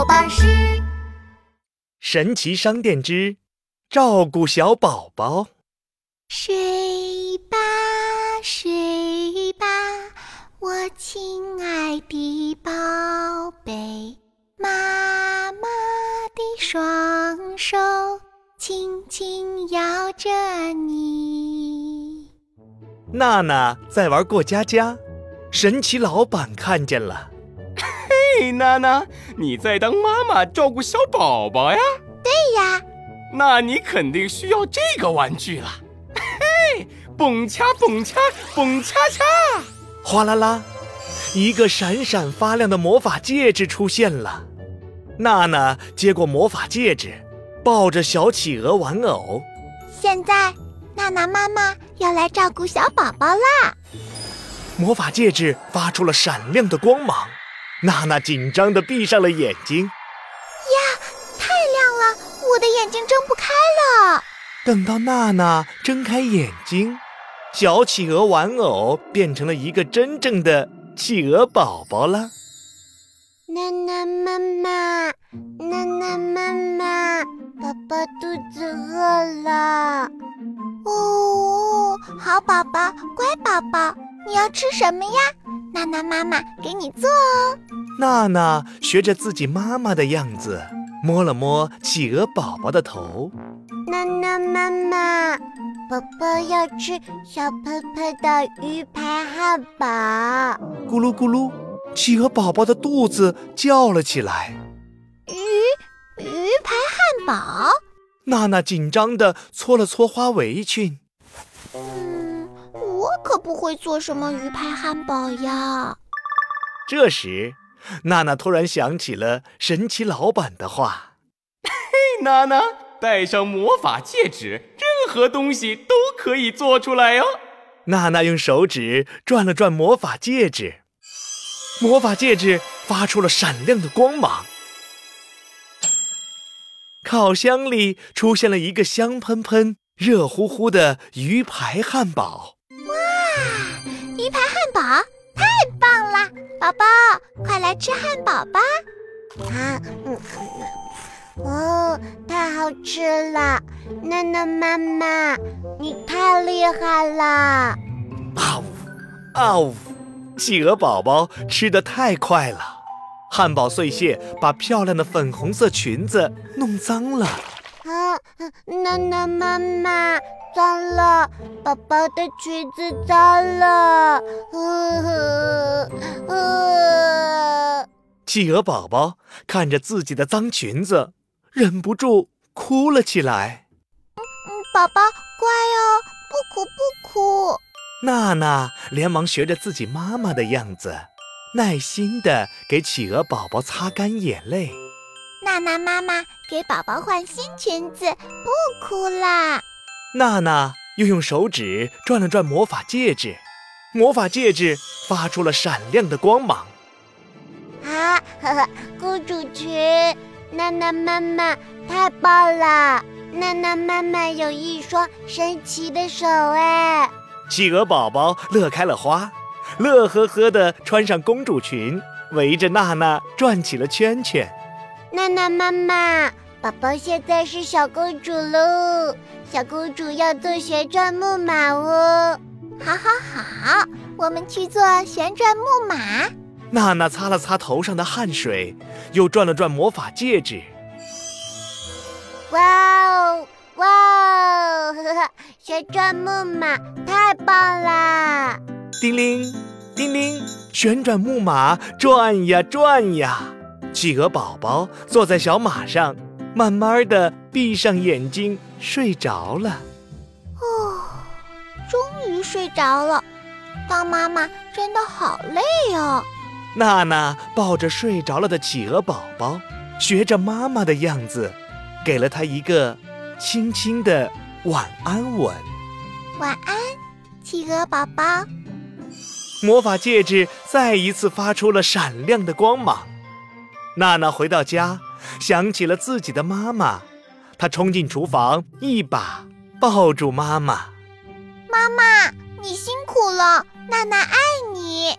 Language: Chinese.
宝巴士神奇商店之照顾小宝宝。睡吧，睡吧，我亲爱的宝贝，妈妈的双手轻轻摇着你。娜娜在玩过家家，神奇老板看见了。嘿，娜娜，你在当妈妈照顾小宝宝呀？对呀，那你肯定需要这个玩具了。嘿，蹦恰蹦恰蹦恰恰，哗啦啦，一个闪闪发亮的魔法戒指出现了。娜娜接过魔法戒指，抱着小企鹅玩偶。现在娜娜妈妈要来照顾小宝宝啦。魔法戒指发出了闪亮的光芒。娜娜紧张地闭上了眼睛。呀，太亮了，我的眼睛睁不开了。等到娜娜睁开眼睛，小企鹅玩偶变成了一个真正的企鹅宝宝了。娜娜妈妈，娜娜妈妈，宝宝肚子饿了。哦，好宝宝，乖宝宝，你要吃什么呀？娜娜妈妈给你做哦。娜娜学着自己妈妈的样子，摸了摸企鹅宝宝的头。娜娜妈妈，宝宝要吃小喷喷的鱼排汉堡。咕噜咕噜，企鹅宝宝的肚子叫了起来。鱼鱼排汉堡。娜娜紧张地搓了搓花围裙。嗯，我可不会做什么鱼排汉堡呀。这时，娜娜突然想起了神奇老板的话：“嘿，娜娜，戴上魔法戒指，任何东西都可以做出来哟。”娜娜用手指转了转魔法戒指，魔法戒指发出了闪亮的光芒。烤箱里出现了一个香喷喷、热乎乎的鱼排汉堡。排汉堡太棒了！宝宝，快来吃汉堡吧！啊，嗯，哦，太好吃了！娜娜妈妈，你太厉害了！啊呜，啊呜，企鹅宝宝吃的太快了。汉堡碎屑把漂亮的粉红色裙子弄脏了。啊，娜娜妈妈，脏了，宝宝的裙子脏了。呃呃，企鹅宝宝看着自己的脏裙子，忍不住哭了起来。嗯嗯，宝宝乖哦，不哭不哭。娜娜连忙学着自己妈妈的样子。耐心地给企鹅宝宝擦干眼泪。娜娜妈妈给宝宝换新裙子，不哭啦。娜娜又用手指转了转魔法戒指，魔法戒指发出了闪亮的光芒。啊，呵呵，公主裙，娜娜妈妈太棒了！娜娜妈妈有一双神奇的手哎。企鹅宝宝乐开了花。乐呵呵地穿上公主裙，围着娜娜转起了圈圈。娜娜妈妈，宝宝现在是小公主喽！小公主要做旋转木马哦。好，好，好，我们去做旋转木马。娜娜擦了擦头上的汗水，又转了转魔法戒指。哇哦，哇哦，呵呵，旋转木马太棒啦！叮铃，叮铃，旋转木马转呀转呀。企鹅宝宝坐在小马上，慢慢的闭上眼睛睡着了。哦，终于睡着了。当妈妈真的好累哦。娜娜抱着睡着了的企鹅宝宝，学着妈妈的样子，给了他一个轻轻的晚安吻。晚安，企鹅宝宝。魔法戒指再一次发出了闪亮的光芒。娜娜回到家，想起了自己的妈妈，她冲进厨房，一把抱住妈妈。妈妈，你辛苦了，娜娜爱你。